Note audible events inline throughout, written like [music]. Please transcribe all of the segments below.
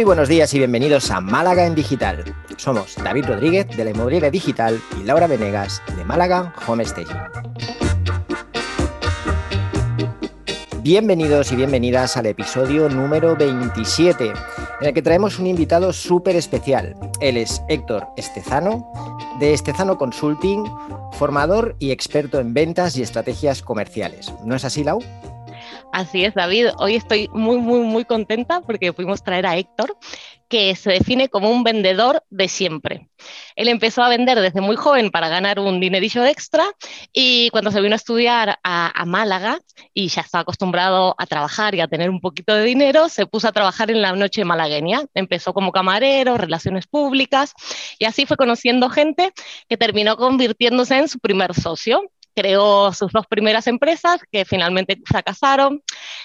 Muy buenos días y bienvenidos a Málaga en Digital. Somos David Rodríguez de la Inmobiliaria Digital y Laura Venegas de Málaga Home Staging. Bienvenidos y bienvenidas al episodio número 27, en el que traemos un invitado súper especial. Él es Héctor Estezano, de Estezano Consulting, formador y experto en ventas y estrategias comerciales. ¿No es así, Lau? Así es, David. Hoy estoy muy, muy, muy contenta porque pudimos traer a Héctor, que se define como un vendedor de siempre. Él empezó a vender desde muy joven para ganar un dinerillo extra y cuando se vino a estudiar a, Málaga y ya estaba acostumbrado a trabajar y a tener un poquito de dinero, se puso a trabajar en la noche malagueña. Empezó como camarero, relaciones públicas y así fue conociendo gente que terminó convirtiéndose en su primer socio creó sus dos primeras empresas que finalmente fracasaron.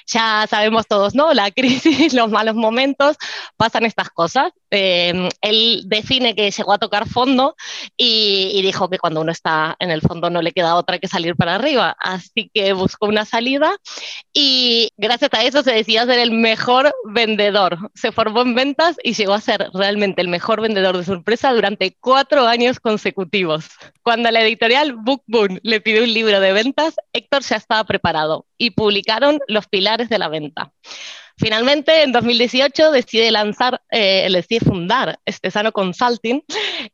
Ya sabemos todos, ¿no? La [laughs] crisis, los malos momentos, pasan estas cosas. Em, él define que llegó a tocar fondo y, dijo que cuando uno está en el fondo no le queda otra que salir para arriba. Así que buscó una salida y gracias a eso se decidió ser el mejor vendedor. Se formó en ventas y llegó a ser realmente el mejor vendedor de su empresa durante cuatro años consecutivos. Cuando la editorial Book Boon le pidió un libro de ventas, Héctor ya estaba preparado y publicaron Los Pilares de la Venta. Finalmente, en 2018 decide lanzar, eh, decide fundar Estesano Consulting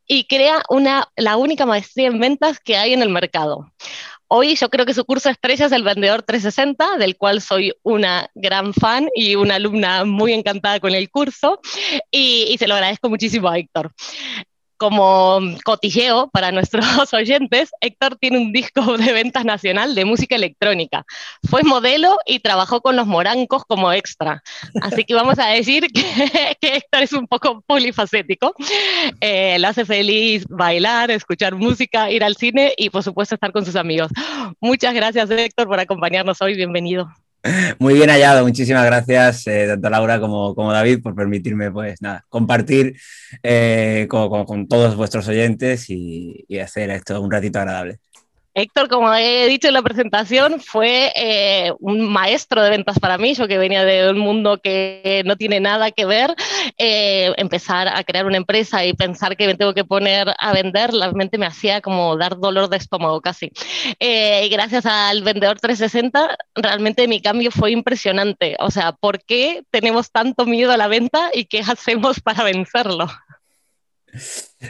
y crea una, la única maestría en ventas que hay en el mercado. Hoy yo creo que su curso estrella es el Vendedor 360, del cual soy una gran fan y una alumna muy encantada con el curso, y, y se lo agradezco muchísimo a Héctor como cotilleo para nuestros [laughs] oyentes, Héctor tiene un disco de ventas nacional de música electrónica. Fue modelo y trabajó con los morancos como extra. Así que vamos a decir que, [laughs] Héctor es un poco polifacético. Eh, le hace feliz bailar, escuchar música, ir al cine y por supuesto estar con sus amigos. Muchas gracias Héctor por acompañarnos hoy. Bienvenido. Muy bien hallado, muchísimas gracias eh, tanto Laura como, como, David por permitirme pues nada, compartir eh, con, todos vuestros oyentes y, y hacer esto un ratito agradable. Héctor, como he dicho en la presentación, fue eh, un maestro de ventas para mí, yo que venía de un mundo que no tiene nada que ver, eh, empezar a crear una empresa y pensar que me tengo que poner a vender, realmente me hacía como dar dolor de estómago casi. Eh, y gracias al vendedor 360, realmente mi cambio fue impresionante. O sea, ¿por qué tenemos tanto miedo a la venta y qué hacemos para vencerlo?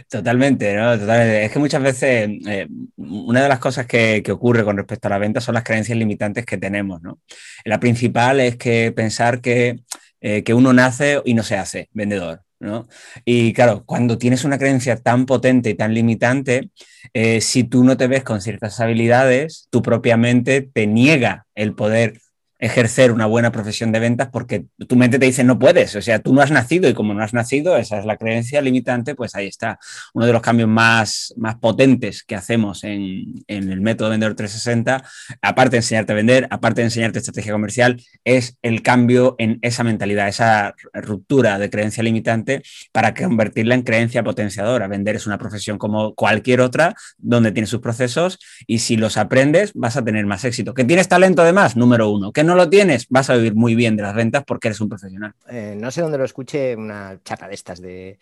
Totalmente, ¿no? Es que muchas veces eh, una de las cosas que, ocurre con respecto a la venta son las creencias limitantes que tenemos, ¿no? La principal es que pensar que, eh, que uno nace y no se hace vendedor, ¿no? Y claro, cuando tienes una creencia tan potente y tan limitante, eh, si tú no te ves con ciertas habilidades, tu propia mente te niega el poder ejercer una buena profesión de ventas porque tu mente te dice no puedes, o sea, tú no has nacido y como no has nacido, esa es la creencia limitante, pues ahí está. Uno de los cambios más, más potentes que hacemos en, el método Vendedor 360, aparte de enseñarte a vender, aparte de enseñarte estrategia comercial, es el cambio en esa mentalidad, esa ruptura de creencia limitante para convertirla en creencia potenciadora. Vender es una profesión como cualquier otra, donde tiene sus procesos y si los aprendes vas a tener más éxito. ¿Que tienes talento además? Número uno. ¿Que no no lo tienes, vas a vivir muy bien de las ventas porque eres un profesional. Eh, no sé dónde lo escuché, una charla de estas de,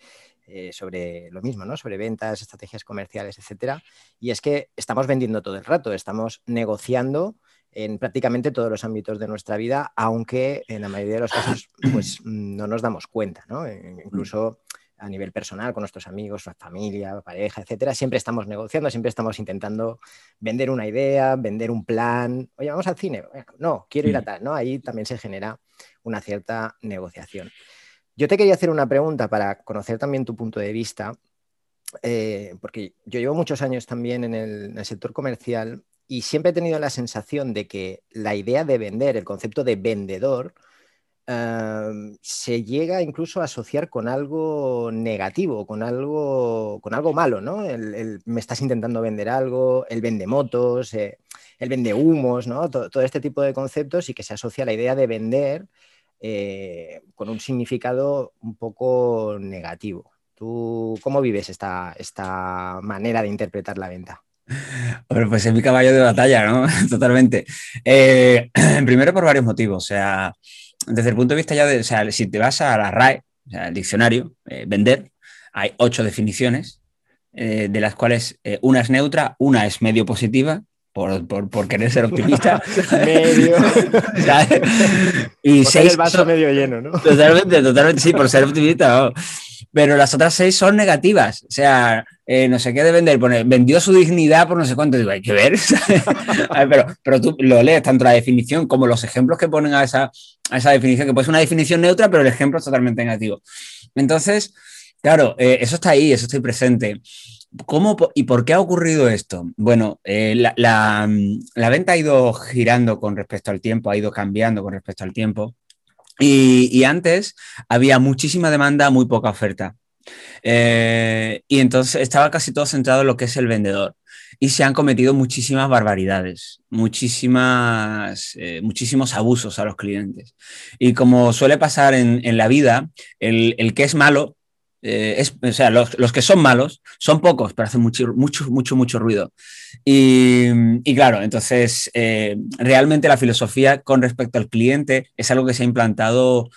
eh, sobre lo mismo, ¿no? Sobre ventas, estrategias comerciales, etcétera. Y es que estamos vendiendo todo el rato, estamos negociando en prácticamente todos los ámbitos de nuestra vida, aunque en la mayoría de los casos pues no nos damos cuenta, ¿no? E incluso a nivel personal, con nuestros amigos, nuestra familia, pareja, etcétera, siempre estamos negociando, siempre estamos intentando vender una idea, vender un plan. Oye, vamos al cine. No, quiero ir a mm. tal, ¿no? Ahí también se genera una cierta negociación. Yo te quería hacer una pregunta para conocer también tu punto de vista, eh, porque yo llevo muchos años también en el sector comercial y siempre he tenido la sensación de que la idea de vender, el concepto de vendedor, se llega incluso a asociar con algo negativo, con algo, con algo malo, ¿no? me estás intentando vender algo, el vende motos, eh, el vende humos, ¿no? Todo, este tipo de conceptos y que se asocia a la idea de vender eh, con un significado un poco negativo. ¿Tú cómo vives esta, esta manera de interpretar la venta? Bueno, pues es mi caballo de batalla, ¿no? [laughs] Totalmente. Eh, [clears throat] primero por varios motivos. O sea, desde el punto de vista ya de, o sea, si te vas a la RAE, o sea, el diccionario, eh, vender, hay ocho definiciones, eh, de las cuales una es neutra, una es medio positiva, por, por, querer ser optimista. [laughs] medio. [laughs] y seis. el vaso medio lleno, ¿no? Totalmente, totalmente, sí, por ser optimista. Pero las otras seis son negativas. O sea, eh, no sé qué de vender, pone, vendió su dignidad por no sé cuánto. Digo, hay que [laughs] ver. pero, pero tú lo lees tanto la definición como los ejemplos que ponen a esa, a esa definición, que puede ser una definición neutra, pero el ejemplo es totalmente negativo. Entonces, claro, eh, eso está ahí, eso está presente. ¿Cómo y por qué ha ocurrido esto? Bueno, eh, la, venta ha ido girando con respecto al tiempo, ha ido cambiando con respecto al tiempo. Y, antes había muchísima demanda, muy poca oferta. Eh, y entonces estaba casi todo centrado en lo que es el vendedor. Y se han cometido muchísimas barbaridades, muchísimas, eh, muchísimos abusos a los clientes. Y como suele pasar en, la vida, el, el que es malo eh, o sea, los, que son malos son pocos, pero hacen mucho, mucho, mucho, mucho ruido. Y, claro, entonces, eh, realmente la filosofía con respecto al cliente es algo que se ha implantado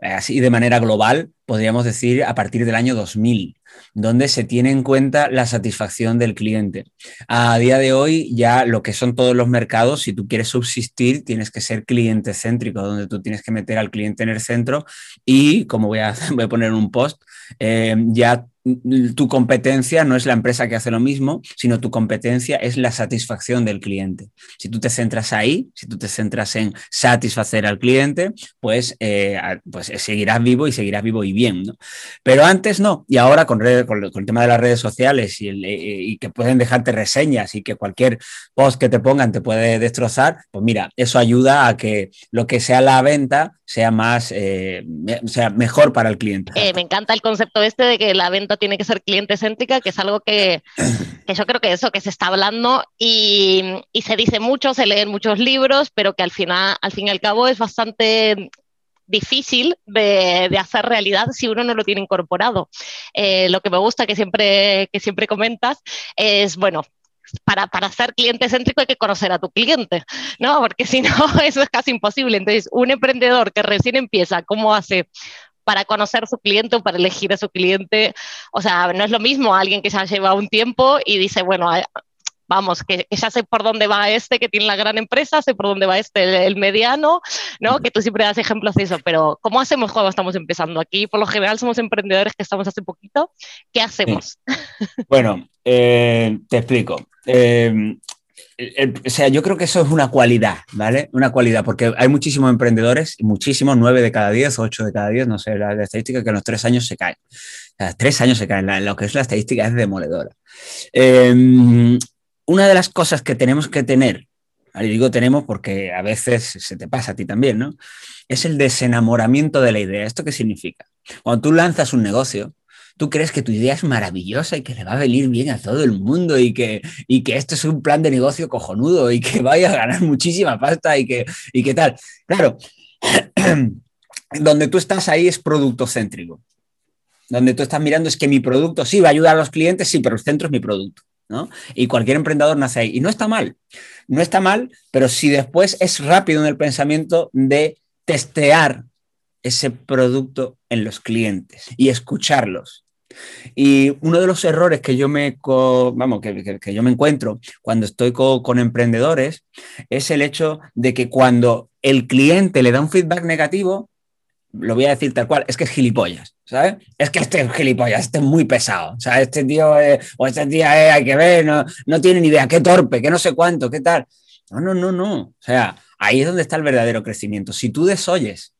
así de manera global, podríamos decir, a partir del año 2000 donde se tiene en cuenta la satisfacción del cliente. A día de hoy, ya lo que son todos los mercados, si tú quieres subsistir, tienes que ser cliente céntrico, donde tú tienes que meter al cliente en el centro y, como voy a, [laughs] voy a poner un post, eh, ya tu competencia no es la empresa que hace lo mismo, sino tu competencia es la satisfacción del cliente. Si tú te centras ahí, si tú te centras en satisfacer al cliente, pues, eh, pues seguirás vivo y seguirás vivo y bien. Pero antes no. Y ahora con, con, el tema de las redes sociales y, eh, y, que pueden dejarte reseñas y que cualquier post que te pongan te puede destrozar, pues mira, eso ayuda a que lo que sea la venta sea más, eh, sea mejor para el cliente. me encanta el concepto este de que la venta tiene que ser cliente céntrica, que es algo que, yo creo que eso que se está hablando y, se dice mucho, se leen muchos libros, pero que al final, al fin y al cabo es bastante difícil de, hacer realidad si uno no lo tiene incorporado. Eh, lo que me gusta que siempre, que siempre comentas es, bueno, para, para, ser cliente céntrico hay que conocer a tu cliente, ¿no? Porque si no, [laughs] eso es casi imposible. Entonces, un emprendedor que recién empieza, ¿cómo hace para conocer su cliente o para elegir a su cliente. O sea, no es lo mismo alguien que ya lleva un tiempo y dice, bueno, vamos, que, ya sé por dónde va este que tiene la gran empresa, sé por dónde va este el, mediano, ¿no? Que tú siempre das ejemplos de eso, pero ¿cómo hacemos cuando estamos empezando? Aquí por lo general somos emprendedores que estamos hace poquito, ¿qué hacemos? Bueno, eh, te explico. Eh, o sea, yo creo que eso es una cualidad, ¿vale? Una cualidad, porque hay muchísimos emprendedores, muchísimos, nueve de cada diez, ocho de cada diez, no sé, la, estadística que en los tres años se caen. Tres años se caen, lo que es la estadística es demoledora. Em, una de las cosas que tenemos que tener, y digo tenemos porque a veces se te pasa a ti también, ¿no? Es el desenamoramiento de la idea. ¿Esto qué significa? Cuando tú lanzas un negocio, tú crees que tu idea es maravillosa y que le va a venir bien a todo el mundo y que, y que esto es un plan de negocio cojonudo y que [laughs] vaya a ganar muchísima pasta y que, y que tal. Claro, [clears throat] donde tú estás ahí es producto céntrico. Donde tú estás mirando es que mi producto sí va a ayudar a los clientes, sí, pero el centro es mi producto. ¿no? Y cualquier emprendedor nace ahí. Y no está mal, no está mal, pero si después es rápido en el pensamiento de testear ese producto en los clientes y escucharlos y uno de los errores que yo me, vamos, que, yo me encuentro cuando estoy con emprendedores es el hecho de que cuando el cliente le da un feedback negativo, lo voy a decir tal cual, es que es gilipollas, ¿sabes? Es que este es gilipollas, este es muy pesado, o sea, este tío o este hay que ver, no, no tiene ni idea, qué torpe, qué no sé cuánto, qué tal. No, no, no, no. O sea, ahí es donde está el verdadero crecimiento. Si tú desoyes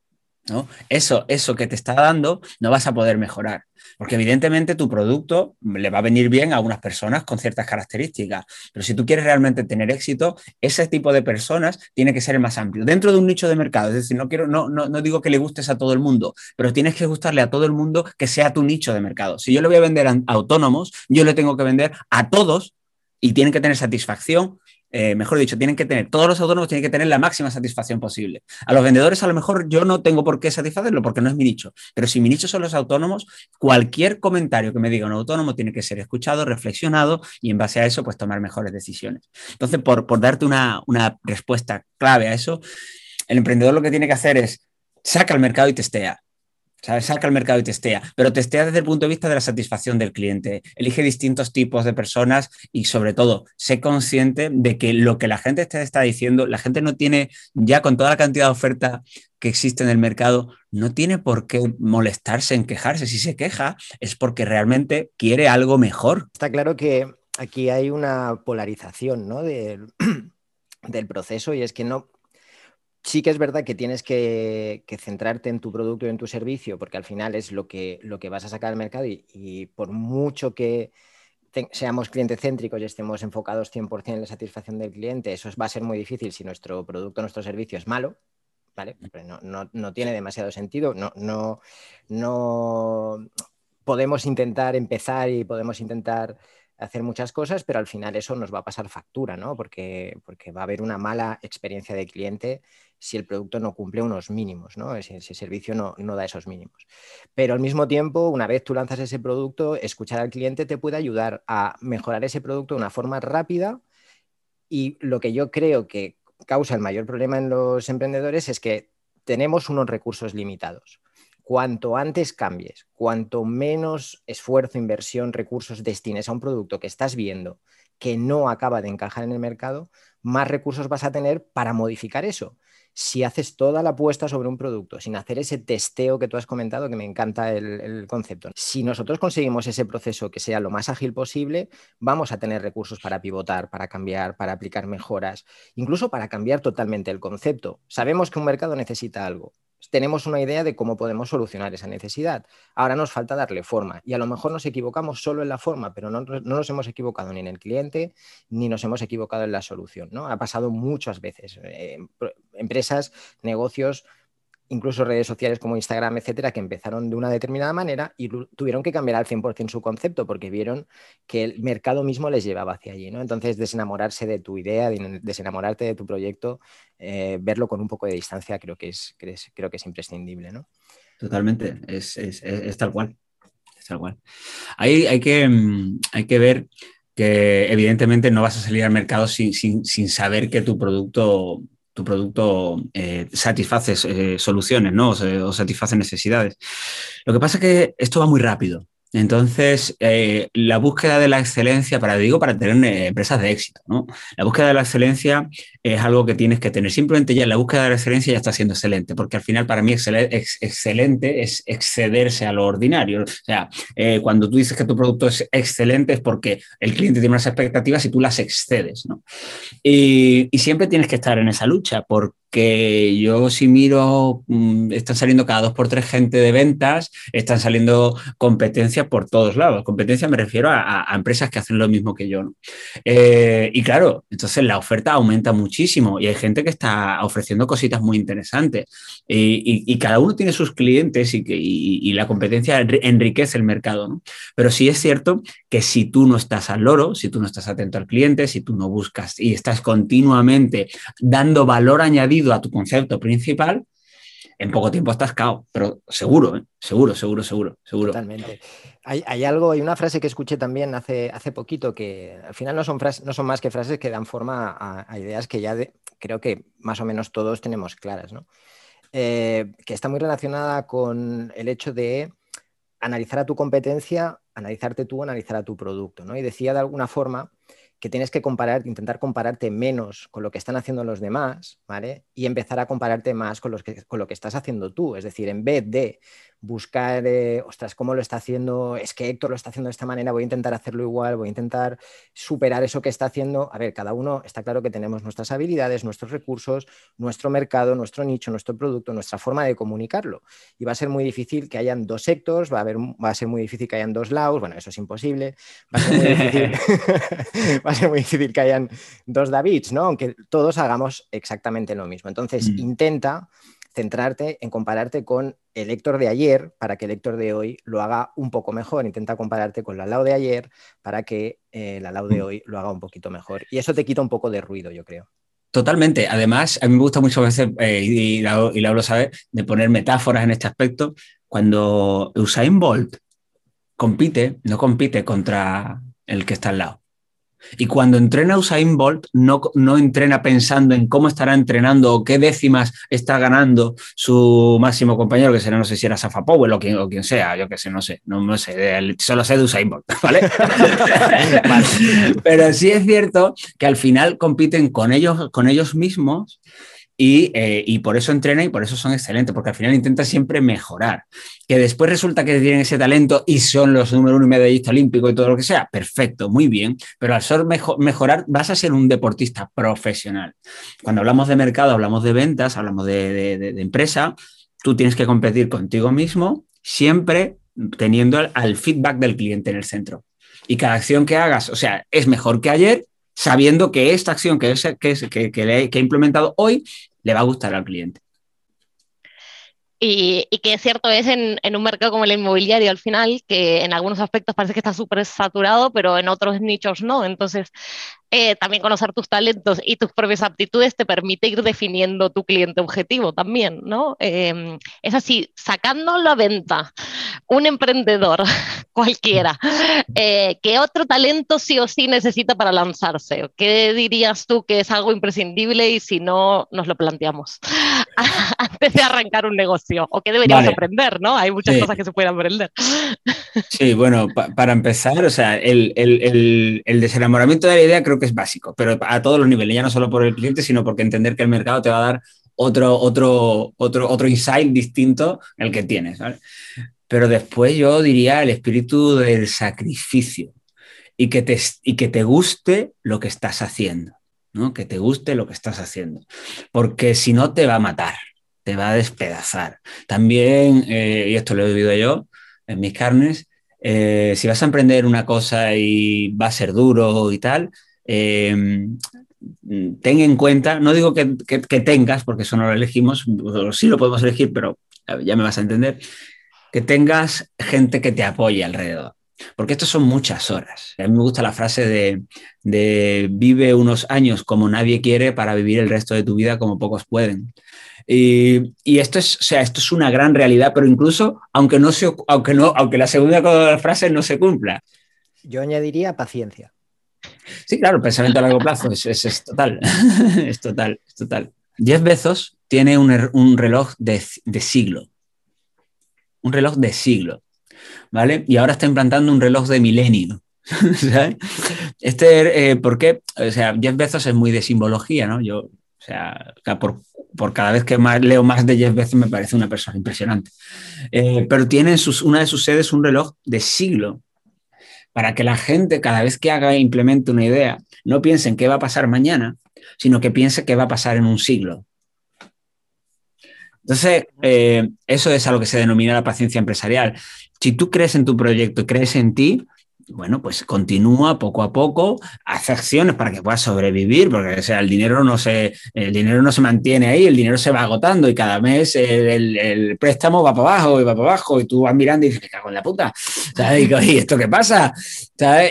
Eso, eso que te está dando, no vas a poder mejorar. Porque evidentemente tu producto le va a venir bien a unas personas con ciertas características, pero si tú quieres realmente tener éxito, ese tipo de personas tiene que ser el más amplio, dentro de un nicho de mercado. Es decir, no, quiero, no, no, no digo que le gustes a todo el mundo, pero tienes que gustarle a todo el mundo que sea tu nicho de mercado. Si yo le voy a vender a autónomos, yo le tengo que vender a todos y tienen que tener satisfacción eh, mejor dicho, tienen que tener, todos los autónomos tienen que tener la máxima satisfacción posible. A los vendedores a lo mejor yo no tengo por qué satisfacerlo porque no es mi nicho, pero si mi nicho son los autónomos, cualquier comentario que me diga un autónomo tiene que ser escuchado, reflexionado y en base a eso pues tomar mejores decisiones. Entonces, por, por darte una, una respuesta clave a eso, el emprendedor lo que tiene que hacer es saca al mercado y testea Saca al mercado y testea, pero testea desde el punto de vista de la satisfacción del cliente. Elige distintos tipos de personas y sobre todo, sé consciente de que lo que la gente te está diciendo, la gente no tiene, ya con toda la cantidad de oferta que existe en el mercado, no tiene por qué molestarse en quejarse. Si se queja es porque realmente quiere algo mejor. Está claro que aquí hay una polarización ¿no? del [clears throat] proceso y es que no, sí que es verdad que tienes que, centrarte en tu producto y en tu servicio, porque al final es lo que, lo que vas a sacar al mercado y, por mucho que seamos cliente céntricos y estemos enfocados 100% en la satisfacción del cliente, eso va a ser muy difícil si nuestro producto, nuestro servicio es malo. ¿Vale? No, no, tiene demasiado sentido, no, no, no podemos intentar empezar y podemos intentar hacer muchas cosas, pero al final eso nos va a pasar factura, ¿no? Porque, porque va a haber una mala experiencia de cliente si el producto no cumple unos mínimos, ¿no? Si ese servicio no, no, da esos mínimos. Pero al mismo tiempo, una vez tú lanzas ese producto, escuchar al cliente te puede ayudar a mejorar ese producto de una forma rápida y lo que yo creo que causa el mayor problema en los emprendedores es que tenemos unos recursos limitados cuanto antes cambies, cuanto menos esfuerzo, inversión, recursos destines a un producto que estás viendo que no acaba de encajar en el mercado, más recursos vas a tener para modificar eso. Si haces toda la apuesta sobre un producto sin hacer ese testeo que tú has comentado, que me encanta el, el, concepto, si nosotros conseguimos ese proceso que sea lo más ágil posible, vamos a tener recursos para pivotar, para cambiar, para aplicar mejoras, incluso para cambiar totalmente el concepto. Sabemos que un mercado necesita algo, tenemos una idea de cómo podemos solucionar esa necesidad. Ahora nos falta darle forma y a lo mejor nos equivocamos solo en la forma, pero no, nos hemos equivocado ni en el cliente ni nos hemos equivocado en la solución. ¿no? Ha pasado muchas veces. Eh, empresas, negocios incluso redes sociales como Instagram, etcétera, que empezaron de una determinada manera y tuvieron que cambiar al 100% su concepto porque vieron que el mercado mismo les llevaba hacia allí. ¿no? Entonces, desenamorarse de tu idea, desenamorarte de tu proyecto, eh, verlo con un poco de distancia, creo que es, creo que es imprescindible. ¿no? Totalmente, es, tal cual. Es tal cual. Hay, hay, que, mm, hay que ver que evidentemente no vas a salir al mercado sin, sin saber que tu producto tu producto eh, satisface eh, soluciones ¿no? o, satisface necesidades. Lo que pasa es que esto va muy rápido. Entonces, eh, la búsqueda de la excelencia, para digo, para tener eh, empresas de éxito, ¿no? La búsqueda de la excelencia es algo que tienes que tener. Simplemente ya la búsqueda de la excelencia ya está siendo excelente, porque al final para mí excelente es excederse a lo ordinario. O sea, eh, cuando tú dices que tu producto es excelente es porque el cliente tiene unas expectativas y tú las excedes, ¿no? Y, siempre tienes que estar en esa lucha, porque que yo si miro, mm, están saliendo cada dos por tres gente de ventas, están saliendo por todos lados. Competencia me refiero a, empresas que hacen lo mismo que yo. Eh, y claro, entonces la oferta aumenta muchísimo y hay gente que está ofreciendo cositas muy interesantes. Y, cada uno tiene sus clientes y, y, la competencia enriquece el mercado. Pero sí es cierto que si tú no estás al loro, si tú no estás atento al cliente, si tú no buscas y estás continuamente dando valor añadido, a tu concepto principal, en poco tiempo estás cao, pero seguro, ¿eh? seguro, seguro, seguro, seguro. Totalmente. Hay, algo, hay una frase que escuché también hace, hace poquito que al final no son, frases, no son más que frases que dan forma a, ideas que ya creo que más o menos todos tenemos claras, ¿no? Eh, que está muy relacionada con el hecho de analizar a tu competencia, analizarte tú, analizar a tu producto, ¿no? Y decía de alguna forma que tienes que comparar, intentar compararte menos con lo que están haciendo los demás, ¿vale? Y empezar a compararte más con, que, con lo que estás haciendo tú. Es decir, en vez de buscar, eh, ostras, ¿cómo lo está haciendo? Es que Héctor lo está haciendo de esta manera, voy a intentar hacerlo igual, voy a intentar superar eso que está haciendo. A ver, cada uno está claro que tenemos nuestras habilidades, nuestros recursos, nuestro mercado, nuestro nicho, nuestro producto, nuestra forma de comunicarlo. Y va a ser muy difícil que hayan dos sectors, va a, haber, va a ser muy difícil que hayan dos lados, bueno, eso es imposible. Va a ser muy difícil, [laughs] [laughs] va a ser muy difícil que hayan dos Davids, ¿no? Aunque todos hagamos exactamente lo mismo. Entonces, mm. intenta centrarte en compararte con el Héctor de ayer para que el Héctor de hoy lo haga un poco mejor. Intenta compararte con la Lau de ayer para que eh, la Lau de mm. hoy lo haga un poquito mejor. Y eso te quita un poco de ruido, yo creo. Totalmente. Además, a mí me gusta mucho veces, eh, y, Lau, lo sabe, de poner metáforas en este aspecto. Cuando Usain Bolt compite, no compite contra el que está al lado, Y cuando entrena Usain Bolt, no, no, entrena pensando en cómo estará entrenando o qué décimas está ganando su máximo compañero, que será, no sé si era Safa Powell o quien, o quien sea, yo qué sé, no sé, no, no sé, solo sé de Usain Bolt, [laughs] [laughs] ¿vale? Pero sí es cierto que al final compiten con ellos, con ellos mismos eh, y, por eso entrenan y por eso son excelentes, porque al final intentan siempre mejorar. Que después resulta que tienen ese talento y son los número uno y medallista olímpico y todo lo que sea, perfecto, muy bien, pero al ser mejorar vas a ser un deportista profesional. Cuando hablamos de mercado, hablamos de ventas, hablamos de, empresa, tú tienes que competir contigo mismo, siempre teniendo al, feedback del cliente en el centro. Y cada acción que hagas, o sea, es mejor que ayer, sabiendo que esta acción que, que, que, he implementado hoy le va a gustar al cliente. Y, que es cierto es en, un mercado como el inmobiliario al final, que en algunos aspectos parece que está súper saturado, pero en otros nichos no. Entonces, eh, también conocer tus talentos y tus propias aptitudes te permite ir definiendo tu cliente objetivo también, ¿no? Em, es así, sacándolo a venta, un emprendedor [laughs] cualquiera, eh, ¿qué otro talento sí o sí necesita para lanzarse? ¿Qué dirías tú que es algo imprescindible y si no, nos lo planteamos [laughs] antes de arrancar un negocio? ¿O qué deberíamos aprender, no? Hay muchas cosas que se pueden aprender. [laughs] sí, bueno, para empezar, o sea, el, el, el desenamoramiento de la idea creo que es básico, pero a todos los niveles, ya no solo por el cliente, sino porque entender que el mercado te va a dar otro, otro, otro, otro insight distinto al que tienes. Pero después yo diría el espíritu del sacrificio y que te, y que te guste lo que estás haciendo, ¿no? que te guste lo que estás haciendo, porque si no te va a matar, te va a despedazar. También, eh, y esto lo he vivido yo en mis carnes, eh, si vas a emprender una cosa y va a ser duro y tal, eh, ten en cuenta, no digo que, tengas, porque eso no lo elegimos, sí lo podemos elegir, pero ya me vas a entender, que tengas gente que te apoye alrededor. Porque esto son muchas horas. A mí me gusta la frase de, de, vive unos años como nadie quiere para vivir el resto de tu vida como pocos pueden. Y, y, esto, es, o sea, esto es una gran realidad, pero incluso aunque, no se, aunque, no, aunque la segunda frase no se cumpla. Yo añadiría paciencia. Sí, claro, el pensamiento a largo plazo es, es, total, [laughs] es total, es total. Jeff Bezos tiene un, er, un reloj de, de, siglo, un reloj de siglo, ¿vale? Y ahora está implantando un reloj de milenio. [laughs] Este, eh, ¿por qué? O sea, Jeff Bezos es muy de simbología, ¿no? Yo, o sea, por, por cada vez que más, leo más de Jeff Bezos me parece una persona impresionante. Eh, pero tiene en sus, una de sus sedes un reloj de siglo, para que la gente cada vez que haga e implemente una idea no piense en qué va a pasar mañana, sino que piense qué va a pasar en un siglo. Entonces, eh, eso es a lo que se denomina la paciencia empresarial. Si tú crees en tu proyecto, crees en ti, bueno, pues continúa poco a poco, hace acciones para que puedas sobrevivir, porque sea, el, dinero no se, el dinero no se mantiene ahí, el dinero se va agotando y cada mes el, préstamo va para abajo y va para abajo y tú vas mirando y dices, cago en la puta, ¿Y esto qué pasa?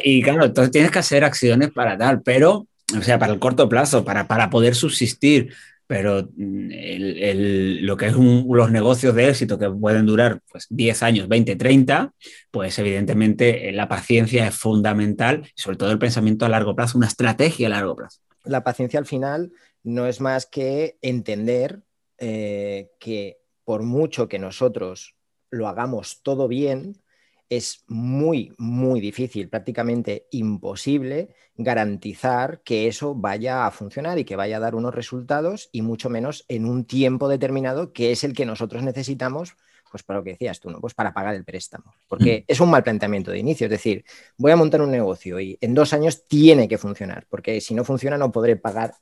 Y claro, entonces tienes que hacer acciones para tal, pero, o sea, para el corto plazo, para, para poder subsistir pero mm, lo que es los negocios de éxito que pueden durar pues, 10 años, 20, 30, pues evidentemente eh, la paciencia es fundamental, sobre todo el pensamiento a largo plazo, una estrategia a largo plazo. La paciencia al final no es más que entender eh, que por mucho que nosotros lo hagamos todo bien, es muy, muy difícil, prácticamente imposible garantizar que eso vaya a funcionar y que vaya a dar unos resultados y mucho menos en un tiempo determinado que es el que nosotros necesitamos pues para lo que decías tú, ¿no? Pues para pagar el préstamo. Porque mm. es un mal planteamiento de inicio. Es decir, voy a montar un negocio y en dos años tiene que funcionar, porque si no funciona no podré pagar.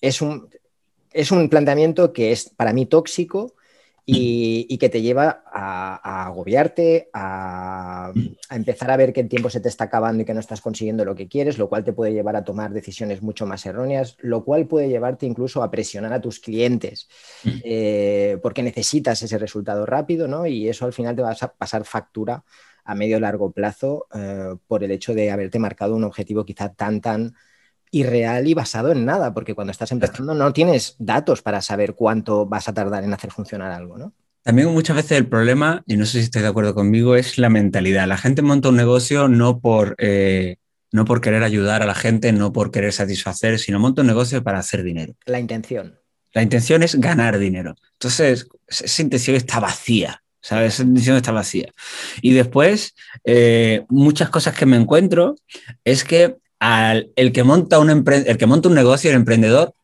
Es un, es un planteamiento que es para mí tóxico y, que te lleva a, agobiarte, a, empezar a ver que el tiempo se te está acabando y que no estás consiguiendo lo que quieres, lo cual te puede llevar a tomar decisiones mucho más erróneas, lo cual puede llevarte incluso a presionar a tus clientes mm. eh, porque necesitas ese resultado rápido, ¿no? Y eso al final te va a pasar factura a medio largo plazo eh, por el hecho de haberte marcado un objetivo quizá tan, tan irreal y basado en nada, porque cuando estás empezando no tienes datos para saber cuánto vas a tardar en hacer funcionar algo, ¿no? También muchas veces el problema, y no sé si estoy de acuerdo conmigo, es la mentalidad. La gente monta un negocio no por, eh, no por querer ayudar a la gente, no por querer satisfacer, sino monto un negocio para hacer dinero. La intención. La intención es ganar dinero. Entonces, esa intención está vacía, ¿sabes? Esa intención está vacía. Y después, eh, muchas cosas que me encuentro es que el, que monta un el que monta un negocio, el emprendedor,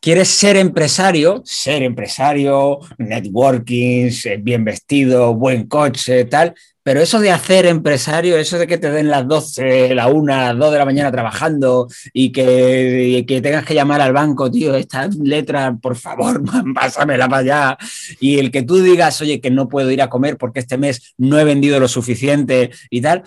quiere ser empresario, ser empresario, networking, bien vestido, buen coche, tal, pero eso de hacer empresario, eso de que te den las 12, la 1, las 2 de la mañana trabajando y que, que, tengas que llamar al banco, tío, esta letra, por favor, [laughs] pásamela para allá. Y el que tú digas, oye, que no puedo ir a comer porque este mes no he vendido lo suficiente y tal,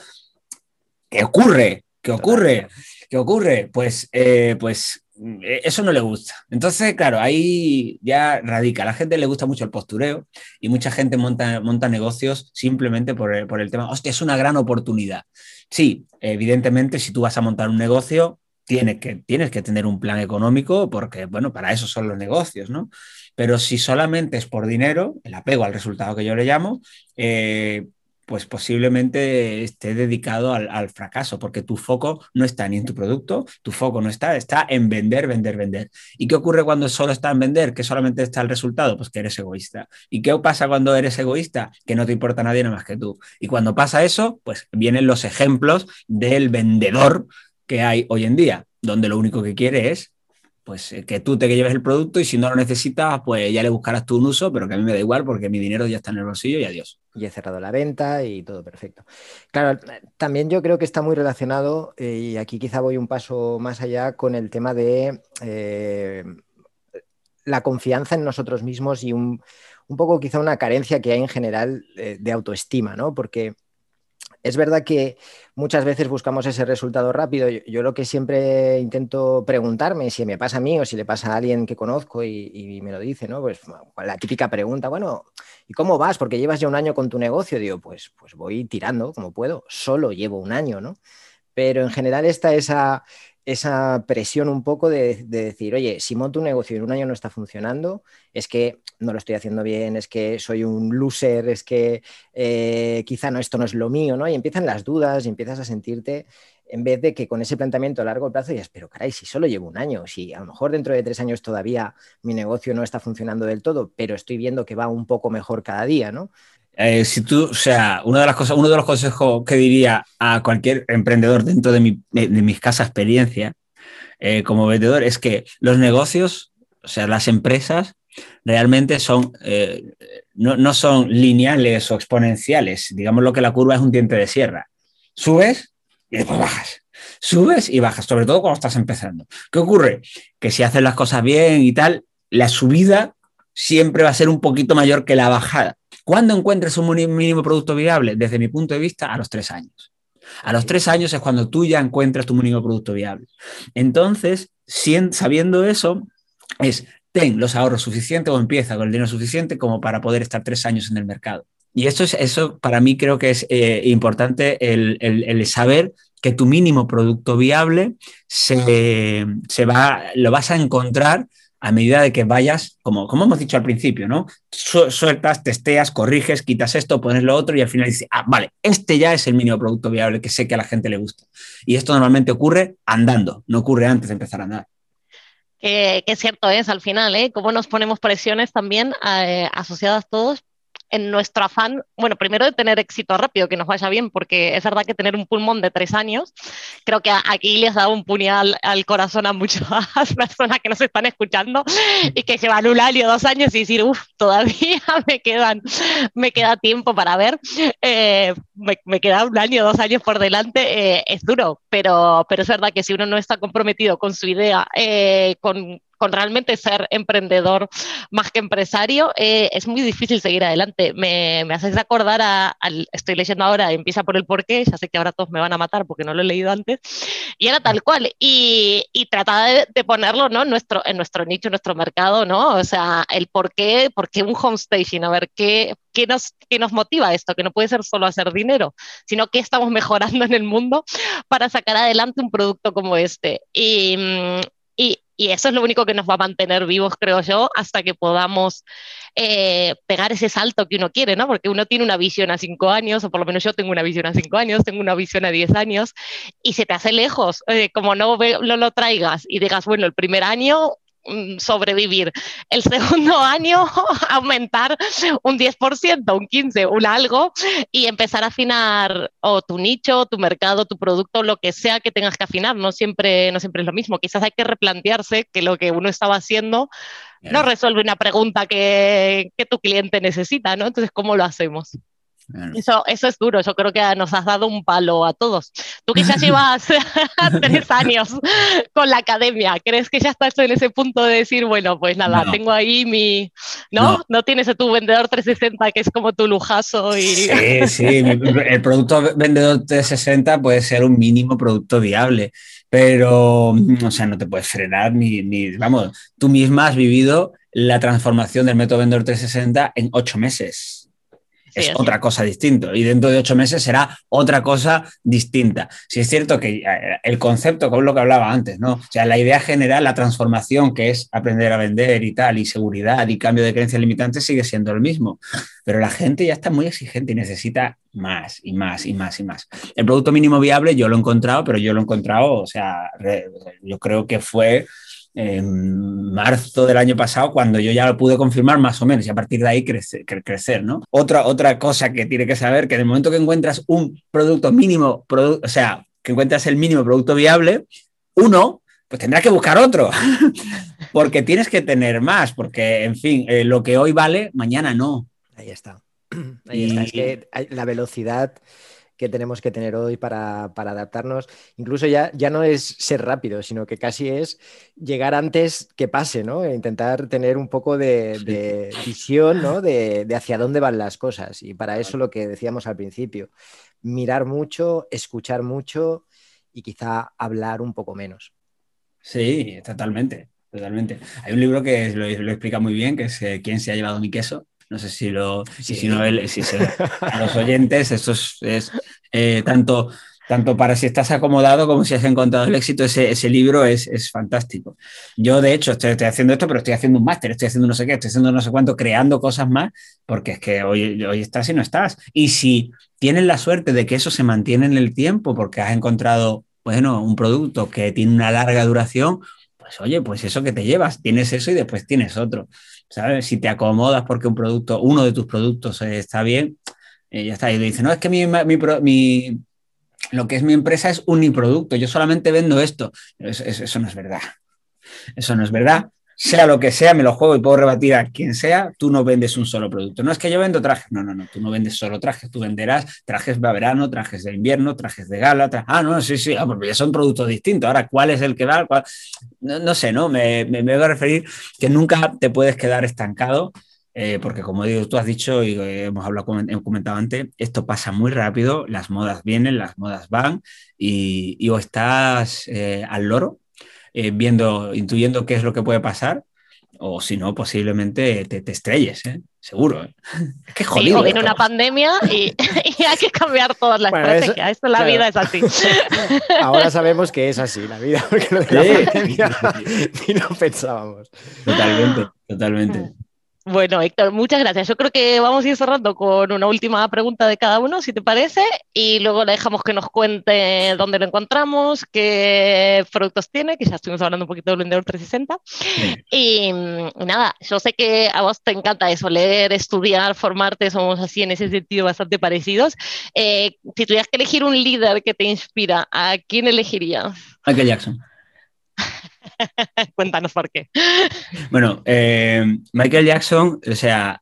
¿qué ocurre? ¿Qué ocurre? ¿Qué ocurre? Pues, eh, pues eh, eso no le gusta. Entonces, claro, ahí ya radica. A la gente le gusta mucho el postureo y mucha gente monta, monta negocios simplemente por el, por el tema, hostia, es una gran oportunidad. Sí, evidentemente, si tú vas a montar un negocio, tienes que, tienes que tener un plan económico porque, bueno, para eso son los negocios, ¿no? Pero si solamente es por dinero, el apego al resultado que yo le llamo, eh, pues posiblemente esté dedicado al, fracaso, porque tu foco no está ni en tu producto, tu foco no está, está en vender, vender, vender. ¿Y qué ocurre cuando solo está en vender, que solamente está el resultado? Pues que eres egoísta. ¿Y qué pasa cuando eres egoísta? Que no te importa nadie nada más que tú. Y cuando pasa eso, pues vienen los ejemplos del vendedor que hay hoy en día, donde lo único que quiere es pues eh, que tú te lleves el producto y si no lo necesitas, pues ya le buscarás tú un uso, pero que a mí me da igual porque mi dinero ya está en el bolsillo y adiós. Y he cerrado la venta y todo perfecto. Claro, también yo creo que está muy relacionado, eh, y aquí quizá voy un paso más allá, con el tema de eh, la confianza en nosotros mismos y un, poco quizá una carencia que hay en general de autoestima, ¿no? Porque es verdad que muchas veces buscamos ese resultado rápido. Yo, lo que siempre intento preguntarme, si me pasa a mí o si le pasa a alguien que conozco y, me lo dice, ¿no? Pues la típica pregunta, bueno, ¿y cómo vas? Porque llevas ya un año con tu negocio. Digo, pues, pues voy tirando como puedo. Solo llevo un año, ¿no? Pero en general está esa, esa presión un poco de, decir, oye, si monto un negocio y en un año no está funcionando, es que no lo estoy haciendo bien, es que soy un loser, es que eh, quizá no, esto no es lo mío, ¿no? Y empiezan las dudas y empiezas a sentirte, en vez de que con ese planteamiento a largo plazo digas, pero caray, si solo llevo un año, si a lo mejor dentro de tres años todavía mi negocio no está funcionando del todo, pero estoy viendo que va un poco mejor cada día, ¿no? Eh, si tú, o sea, una de las cosas, uno de los consejos que diría a cualquier emprendedor dentro de mi, de, escasa experiencia eh, como vendedor es que los negocios, o sea, las empresas realmente son, eh, no, no, son lineales o exponenciales. Digamos lo que la curva es un diente de sierra. Subes y bajas. Subes y bajas, sobre todo cuando estás empezando. ¿Qué ocurre? Que si haces las cosas bien y tal, la subida siempre va a ser un poquito mayor que la bajada. ¿Cuándo encuentres un mínimo producto viable? Desde mi punto de vista, a los tres años. A los tres años es cuando tú ya encuentras tu mínimo producto viable. Entonces, sabiendo eso, es ten los ahorros suficientes o empieza con el dinero suficiente como para poder estar tres años en el mercado. Y esto es, eso para mí creo que es eh, importante el, saber que tu mínimo producto viable se, se va, lo vas a encontrar a medida de que vayas, como, como hemos dicho al principio, ¿no? Sueltas, testeas, corriges, quitas esto, pones lo otro y al final dices, ah, vale, este ya es el mínimo producto viable que sé que a la gente le gusta. Y esto normalmente ocurre andando, no ocurre antes de empezar a andar. Que, cierto es al final, ¿eh? Cómo nos ponemos presiones también eh, asociadas todos en nuestro afán, bueno, primero de tener éxito rápido, que nos vaya bien, porque es verdad que tener un pulmón de tres años, creo que aquí les ha dado un puñal al corazón a muchas [laughs] personas que nos están escuchando y que llevan un año, dos años y decir, uff, todavía [laughs] me, quedan, me queda tiempo para ver, eh, me, queda un año, dos años por delante, eh, es duro, pero, pero es verdad que si uno no está comprometido con su idea, eh, con con realmente ser emprendedor más que empresario, eh, es muy difícil seguir adelante. Me, me haces recordar a, estoy leyendo ahora, empieza por el porqué, ya sé que ahora todos me van a matar porque no lo he leído antes, y era tal cual, y, y trataba de, ponerlo ¿no? en, nuestro, en nuestro nicho, en nuestro mercado, ¿no? O sea, el porqué, qué un home staging, a ver, ¿qué, qué, nos, qué nos motiva esto? Que no puede ser solo hacer dinero, sino que estamos [laughs] mejorando en el mundo para sacar adelante un producto como este. Y, mm, y Y eso es lo único que nos va a mantener vivos, creo yo, hasta que podamos eh, pegar ese salto que uno quiere, ¿no? Porque uno tiene una visión a cinco años, o por lo menos yo tengo una visión a cinco años, tengo una visión a diez años, y se te hace lejos. Eh, como no, no lo traigas y digas, bueno, el primer año sobrevivir. El segundo [laughs] año aumentar un 10%, un 15%, un algo y empezar a afinar o tu nicho, tu mercado, tu producto, lo que sea que tengas que afinar. No siempre, no siempre es lo mismo. Quizás hay que replantearse que lo que uno estaba haciendo no resuelve una pregunta que, que tu cliente necesita, ¿no? Entonces, ¿cómo lo hacemos? Eso, eso es duro, yo creo que nos has dado un palo a todos. Tú quizás llevas [laughs] tres [laughs] años con la academia, ¿crees que ya estás en ese punto de decir, bueno, pues nada, tengo ahí mi... ¿No? ¿No? tienes a tu vendedor 360 que es como tu lujazo? Y... Sí, [laughs] sí, el producto vendedor 360 puede ser un mínimo producto viable, pero, o sea, no te puedes frenar ni, ni vamos, tú misma has vivido la transformación del método vendedor 360 en ocho meses es otra cosa distinta. Y dentro de ocho meses será otra cosa distinta. Si es cierto que eh, el concepto, es lo que hablaba antes, ¿no? O sea, la idea general, la transformación que es aprender a vender y tal, y seguridad y cambio de creencias limitantes sigue siendo el mismo. Pero la gente ya está muy exigente y necesita más y más y más y más. El producto mínimo viable yo lo he encontrado, pero yo lo he encontrado, o sea, yo creo que fue en marzo del año pasado, cuando yo ya lo pude confirmar más o menos y a partir de ahí crecer, crecer ¿no? Otra, otra cosa que tiene que saber, que en el momento que encuentras un producto mínimo, o sea, que encuentras el mínimo producto viable, uno, pues tendrá que buscar otro, [laughs] porque tienes que tener más, porque, en fin, eh, lo que hoy vale, mañana no. Ahí está. [clears throat] Ahí está. Es que la velocidad que tenemos que tener hoy para, adaptarnos. Incluso ya, ya no es ser rápido, sino que casi es llegar antes que pase, ¿no? E intentar tener un poco de, visión, ¿no? De, hacia dónde van las cosas. Y para eso lo que decíamos al principio, mirar mucho, escuchar mucho y quizá hablar un poco menos. Sí, totalmente, totalmente. Hay un libro que lo, explica muy bien, que es eh, ¿Quién se ha llevado mi queso? No sé si lo, si no si a los oyentes, eso es, eh, tanto, tanto para si estás acomodado como si has encontrado el éxito, ese, ese libro es, es, fantástico. Yo, de hecho, estoy, estoy, haciendo esto, pero estoy haciendo un máster, estoy haciendo no sé qué, estoy haciendo no sé cuánto, creando cosas más, porque es que hoy, hoy estás y no estás. Y si tienes la suerte de que eso se mantiene en el tiempo, porque has encontrado, bueno, un producto que tiene una larga duración, pues oye, pues eso que te llevas, tienes eso y después tienes otro. ¿Sabes? Si te acomodas porque un producto, uno de tus productos está bien, eh, ya está. Y dice, no, es que mi, mi, lo que es mi empresa es uniproducto, yo solamente vendo esto. eso no es verdad. Eso no es verdad sea lo que sea, me lo juego y puedo rebatir a quien sea, tú no vendes un solo producto. No es que yo vendo trajes, no, no, no, tú no vendes solo trajes, tú venderás trajes de verano, trajes de invierno, trajes de gala, ah, no, sí, sí, ah, porque ya son productos distintos. Ahora, ¿cuál es el que va? No, sé, ¿no? Me, me, voy a referir que nunca te puedes quedar estancado. Eh, porque como digo, tú has dicho y hemos hablado, comentado antes, esto pasa muy rápido, las modas vienen, las modas van y, o estás eh, al loro eh, viendo, intuyendo qué es lo que puede pasar, o si no, posiblemente te, estrelles, ¿eh? seguro. ¿eh? [laughs] Es que jodido. o viene una pandemia [laughs] y, hay que cambiar todas las estrategias. Esto, la vida es así. [laughs] Ahora sabemos que es así la vida, porque lo de la pandemia ni lo pensábamos. Totalmente, totalmente. Bueno, Héctor, muchas gracias. Yo creo que vamos a ir cerrando con una última pregunta de cada uno, si te parece, y luego le dejamos que nos cuente dónde lo encontramos, qué productos tiene, que ya estuvimos hablando un poquito del vendedor 360. Y, nada, yo sé que a vos te encanta eso, leer, estudiar, formarte, somos así en ese sentido bastante parecidos. Eh, si tuvieras que elegir un líder que te inspira, ¿a quién elegirías? Michael Jackson. [laughs] [laughs] Cuéntanos por qué. Bueno, eh, Michael Jackson, o sea,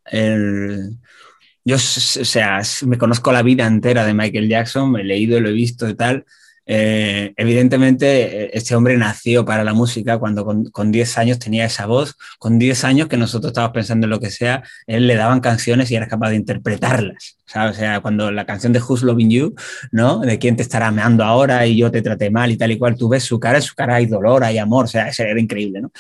yo, o sea, me conozco la vida entera de Michael Jackson, me he leído, lo he visto y tal. Eh, evidentemente, eh, este hombre nació para la música cuando con, 10 años tenía esa voz, con 10 años que nosotros estábamos pensando en lo que sea, él le daban canciones y era capaz de interpretarlas, ¿sabes? O sea, cuando la canción de Who's Loving You, ¿no? De quién te estará meando ahora y yo te traté mal y tal y cual, tú ves su cara, su cara hay dolor, hay amor, o sea, eso era increíble, ¿no?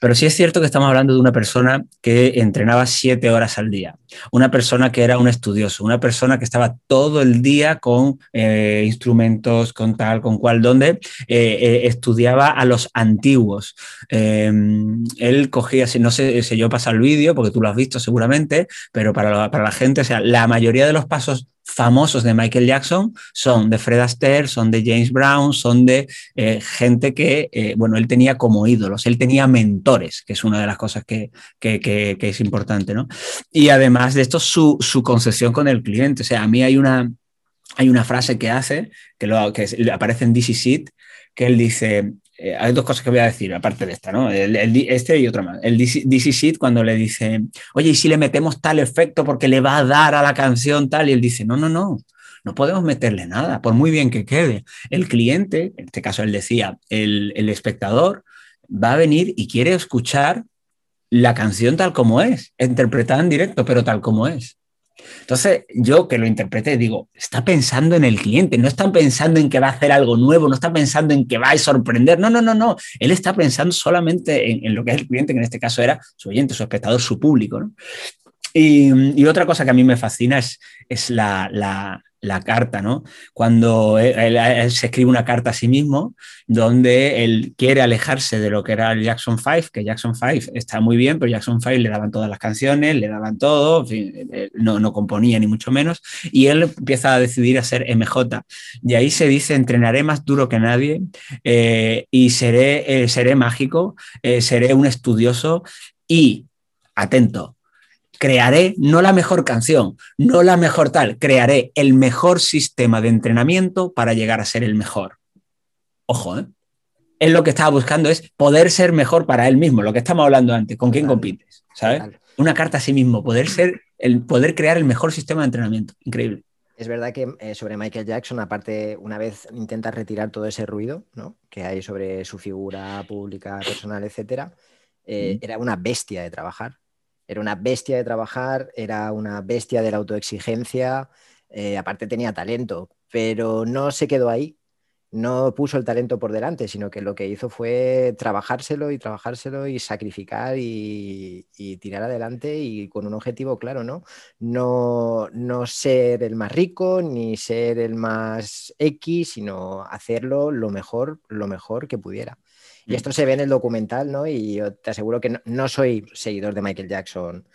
Pero sí es cierto que estamos hablando de una persona que entrenaba siete horas al día. Una persona que era un estudioso, una persona que estaba todo el día con eh, instrumentos, con tal, con cual, donde eh, estudiaba a los antiguos. Em, él cogía, no sé si yo pasa el vídeo, porque tú lo has visto seguramente, pero para la, para la gente, o sea, la mayoría de los pasos famosos de Michael Jackson son de Fred Astaire, son de James Brown, son de eh, gente que, eh, bueno, él tenía como ídolos, él tenía mentores, que es una de las cosas que, es importante, ¿no? Y además de esto, su, su, concesión con el cliente. O sea, a mí hay una, hay una frase que hace, que, lo, que aparece en DC Seat, que él dice, eh, hay dos cosas que voy a decir, aparte de esta, ¿no? este y otra más. El DC, Seed cuando le dice, oye, ¿y si le metemos tal efecto porque le va a dar a la canción tal? Y él dice, no, no, no, no podemos meterle nada, por muy bien que quede. El cliente, en este caso él decía, el, el espectador, va a venir y quiere escuchar la canción tal como es, interpretada en directo, pero tal como es. Entonces, yo que lo interpreté, digo, está pensando en el cliente, no está pensando en que va a hacer algo nuevo, no está pensando en que va a sorprender, no, no, no, no, él está pensando solamente en, lo que es el cliente, que en este caso era su oyente, su espectador, su público. Y, otra cosa que a mí me fascina es, es la, la carta, ¿no? Cuando él, se escribe una carta a sí mismo, donde él quiere alejarse de lo que era el Jackson 5, que Jackson 5 está muy bien, pero Jackson 5 le daban todas las canciones, le daban todo, no, no, componía ni mucho menos, y él empieza a decidir a ser MJ. Y ahí se dice, entrenaré más duro que nadie eh, y seré, eh, seré mágico, eh, seré un estudioso y, atento, crearé no la mejor canción, no la mejor tal, crearé el mejor sistema de entrenamiento para llegar a ser el mejor. Ojo, ¿eh? Él lo que estaba buscando es poder ser mejor para él mismo, lo que estamos hablando antes, con quién compites, ¿sabes? Una carta a sí mismo, poder ser, el poder crear el mejor sistema de entrenamiento. Increíble. Es verdad que eh, sobre Michael Jackson, aparte, una vez intenta retirar todo ese ruido ¿no? que hay sobre su figura pública, personal, etcétera, eh, era una bestia de trabajar. Era una bestia de trabajar, era una bestia de la autoexigencia, eh, aparte tenía talento, pero no se quedó ahí, no puso el talento por delante, sino que lo que hizo fue trabajárselo y trabajárselo y sacrificar y, tirar adelante y con un objetivo claro, ¿no? ¿no? No ser el más rico ni ser el más X, sino hacerlo lo mejor, lo mejor que pudiera. Y esto se ve en el documental, ¿no? Y yo te aseguro que no, soy seguidor de Michael Jackson,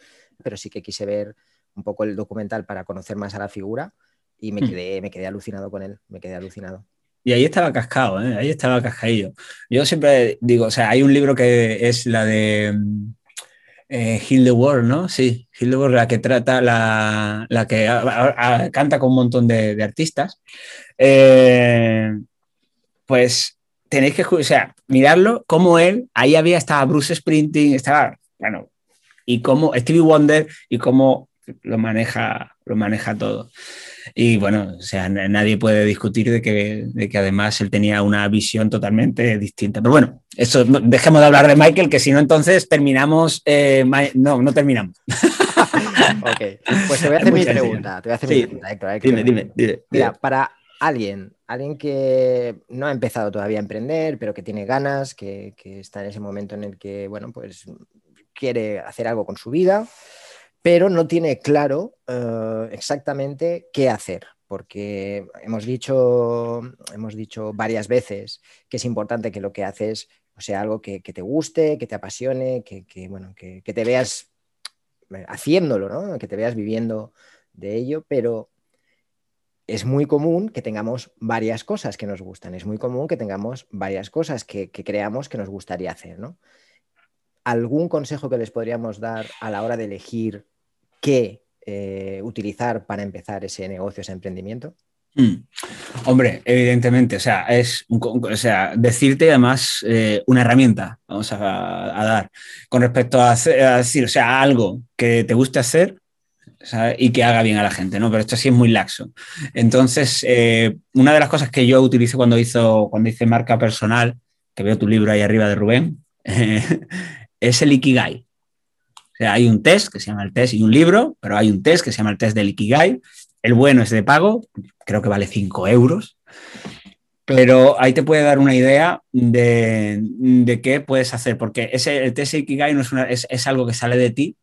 pero sí que quise ver un poco el documental para conocer más a la figura y me hmm. quedé, me quedé alucinado con él, me quedé alucinado. Y ahí estaba cascado, ¿eh? ahí estaba cascadillo. Yo siempre digo, o sea, hay un libro que es la de eh, Heal the World, ¿no? Sí, Heal the World, la que trata, la, la que canta con un montón de, artistas. Eh, pues tenéis que, o sea, mirarlo, como él, ahí había, estaba Bruce Sprinting, estaba, bueno, y cómo Stevie Wonder y cómo lo maneja, lo maneja todo. Y bueno, o sea, nadie puede discutir de que, de que además él tenía una visión totalmente distinta. Pero bueno, eso dejemos de hablar de Michael, que si no, entonces terminamos. Eh, no, no terminamos. [laughs] ok, pues te voy a hacer mi pregunta. Te voy a hacer mi pregunta, Héctor. Dime, dime, dime, Mira, para alguien alguien que no ha empezado todavía a emprender, pero que tiene ganas, que, está en ese momento en el que, bueno, pues quiere hacer algo con su vida, pero no tiene claro eh, exactamente qué hacer, porque hemos dicho, hemos dicho varias veces que es importante que lo que haces sea algo que, te guste, que te apasione, que, bueno, que, te veas haciéndolo, ¿no? que te veas viviendo de ello, pero es muy común que tengamos varias cosas que nos gustan, es muy común que tengamos varias cosas que, creamos que nos gustaría hacer, ¿no? ¿Algún consejo que les podríamos dar a la hora de elegir qué eh, utilizar para empezar ese negocio, ese emprendimiento? Hmm. Hombre, evidentemente, o sea, es o sea, decirte además eh, una herramienta, vamos a, dar, con respecto a, a, decir, o sea, algo que te guste hacer, y que haga bien a la gente, ¿no? Pero esto sí es muy laxo. Entonces, eh, una de las cosas que yo utilizo cuando, hizo, cuando hice marca personal, que veo tu libro ahí arriba de Rubén, [laughs] es el Ikigai. O sea, hay un test que se llama el test y un libro, pero hay un test que se llama el test del Ikigai. El bueno es de pago, creo que vale 5 euros, pero ahí te puede dar una idea de, de qué puedes hacer, porque ese, el test Ikigai no es, una, es, es algo que sale de ti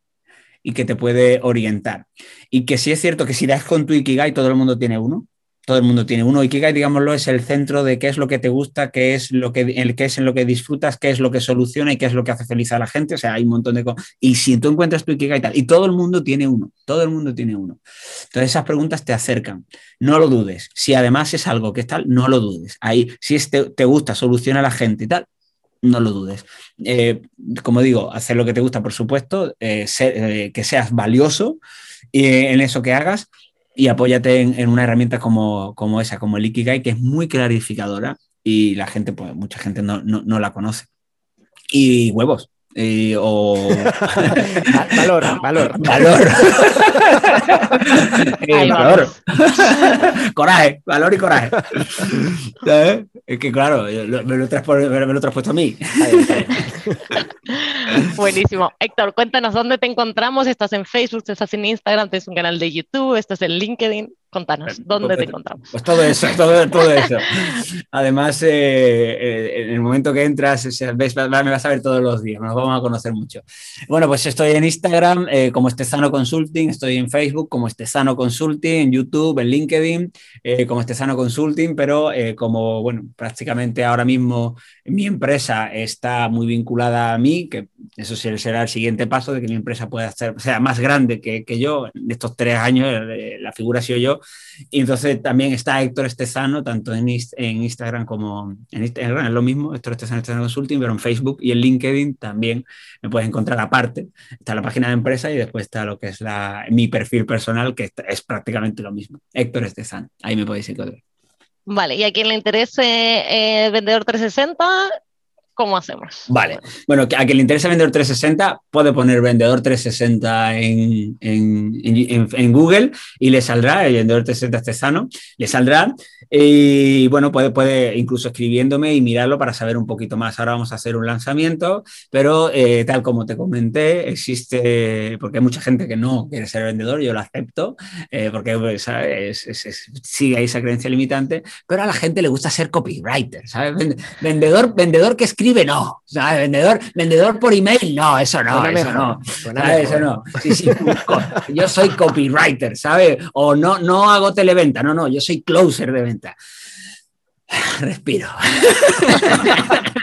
y que te puede orientar. Y que sí es cierto que si das con tu Ikigai, todo el mundo tiene uno, todo el mundo tiene uno. Ikigai, digámoslo, es el centro de qué es lo que te gusta, qué es lo que, el, qué es en lo que disfrutas, qué es lo que soluciona y qué es lo que hace feliz a la gente. O sea, hay un montón de cosas. Y si tú encuentras tu Ikigai y tal, y todo el mundo tiene uno, todo el mundo tiene uno. Entonces esas preguntas te acercan. No lo dudes. Si además es algo que es tal, no lo dudes. Ahí, si te, te gusta, soluciona a la gente y tal, no lo dudes. Eh, como digo, hacer lo que te gusta, por supuesto, eh, eh, que seas valioso en eso que hagas y apóyate en, una herramienta como, como, esa, como el Ikigai, que es muy clarificadora y la gente, pues mucha gente no, no, la conoce. Y huevos. O... [laughs] valor, valor. Valor. [laughs] valor. [laughs] coraje, valor y coraje. Es que claro, me lo, me lo, has puesto a mí. Buenísimo. Héctor, cuéntanos dónde te encontramos. ¿Estás en Facebook? ¿Estás en Instagram? ¿Tienes un canal de YouTube? ¿Estás en LinkedIn? Contanos, ¿dónde te encontramos? Pues todo eso, [laughs] todo, todo eso. Además, eh, eh, en el momento que entras, me vas a ver todos los días, nos vamos a conocer mucho. Bueno, pues estoy en Instagram eh, como Estezano Consulting, estoy en Facebook como Estezano Consulting, en YouTube, en LinkedIn como Estezano Consulting, pero como, bueno, prácticamente ahora mismo mi empresa está muy vinculada a mí, que eso será el siguiente paso de que mi empresa pueda ser, sea más grande que, que yo. En estos tres años, la figura ha sido yo y entonces también está Héctor Estezano, tanto en, en Instagram como en Instagram, es lo mismo, Héctor Estezano, Estezano Consulting, pero en Facebook y en LinkedIn también me puedes encontrar aparte. Está la página de empresa y después está lo que es la, mi perfil personal, que es prácticamente lo mismo. Héctor Estezano, ahí me podéis encontrar. Vale, y a quien le interese eh, Vendedor 360, ¿cómo hacemos? Vale, bueno, a quien le interesa Vendedor 360 puede poner Vendedor 360 en, en, en, Google y le saldrá, el Vendedor 360 Estezano, le saldrá y bueno, puede, puede incluso escribiéndome y mirarlo para saber un poquito más. Ahora vamos a hacer un lanzamiento, pero eh, tal como te comenté, existe, porque hay mucha gente que no quiere ser vendedor, yo lo acepto, eh, porque pues, sigue ahí esa creencia limitante, pero a la gente le gusta ser copywriter, ¿sabes? Vendedor, vendedor que escribe escribe, no. Vendedor, vendedor por email, no, eso no, eso no. Eso no. yo soy copywriter, ¿sabes? O no, no hago televenta, no, no, yo soy closer de venta. [sighs] Respiro. [laughs]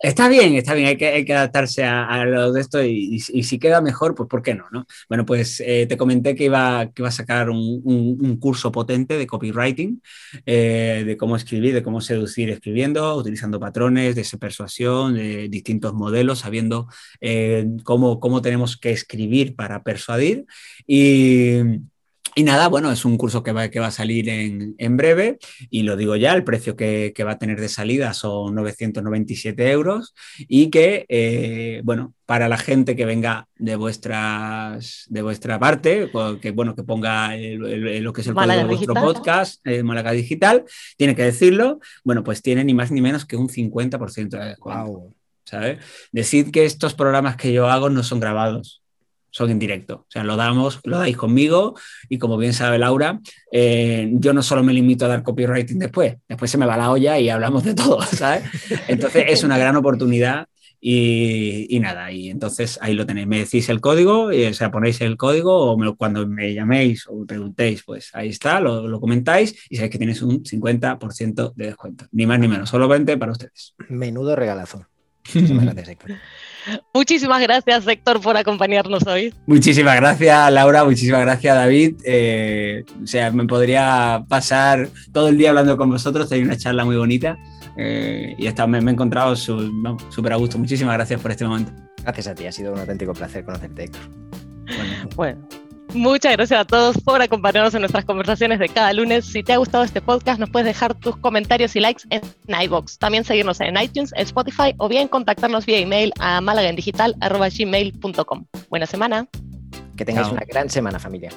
está bien, está bien, hay que, hay que adaptarse a, lo de esto y, si queda mejor, pues ¿por qué no? no? Bueno, pues eh, te comenté que iba, que iba a sacar un, un, curso potente de copywriting, eh, de cómo escribir, de cómo seducir escribiendo, utilizando patrones de persuasión, de distintos modelos, sabiendo eh, cómo, cómo tenemos que escribir para persuadir. Y, y nada, bueno, es un curso que va, que va a salir en, en breve y lo digo ya, el precio que, que, va a tener de salida son 997 euros y que, eh, bueno, para la gente que venga de, vuestras, de vuestra parte, que, bueno, que ponga lo que es el código de vuestro podcast, eh, Málaga Digital, tiene que decirlo, bueno, pues tiene ni más ni menos que un 50% de descuento. ¿sabes? Decid que estos programas que yo hago no son grabados son en directo. O sea, lo damos, lo dais conmigo y como bien sabe Laura, eh, yo no solo me limito a dar copywriting después, después se me va la olla y hablamos de todo, [laughs] ¿sabes? Entonces es una gran oportunidad y, nada, y entonces ahí lo tenéis. Me decís el código, y, o sea, ponéis el código o cuando me llaméis o me preguntéis, pues ahí está, lo, lo comentáis y sabéis que tienes un 50% de descuento. Ni más ni menos, solamente para ustedes. Menudo regalazo. [laughs] Muchísimas gracias, Héctor. Muchísimas gracias, Héctor, por acompañarnos hoy. Muchísimas gracias, Laura. Muchísimas gracias, David. Eh, o sea, me podría pasar todo el día hablando con vosotros. Hay una charla muy bonita. Eh, y me, me, he encontrado súper a gusto. Muchísimas gracias por este momento. Gracias a ti. Ha sido un auténtico placer conocerte, Héctor. bueno. Muchas gracias a todos por acompañarnos en nuestras conversaciones de cada lunes. Si te ha gustado este podcast, nos puedes dejar tus comentarios y likes en iBox. También seguirnos en iTunes, en Spotify o bien contactarnos vía email a malagaindigital.gmail.com. Buena semana. Que tengáis una gran semana, familia.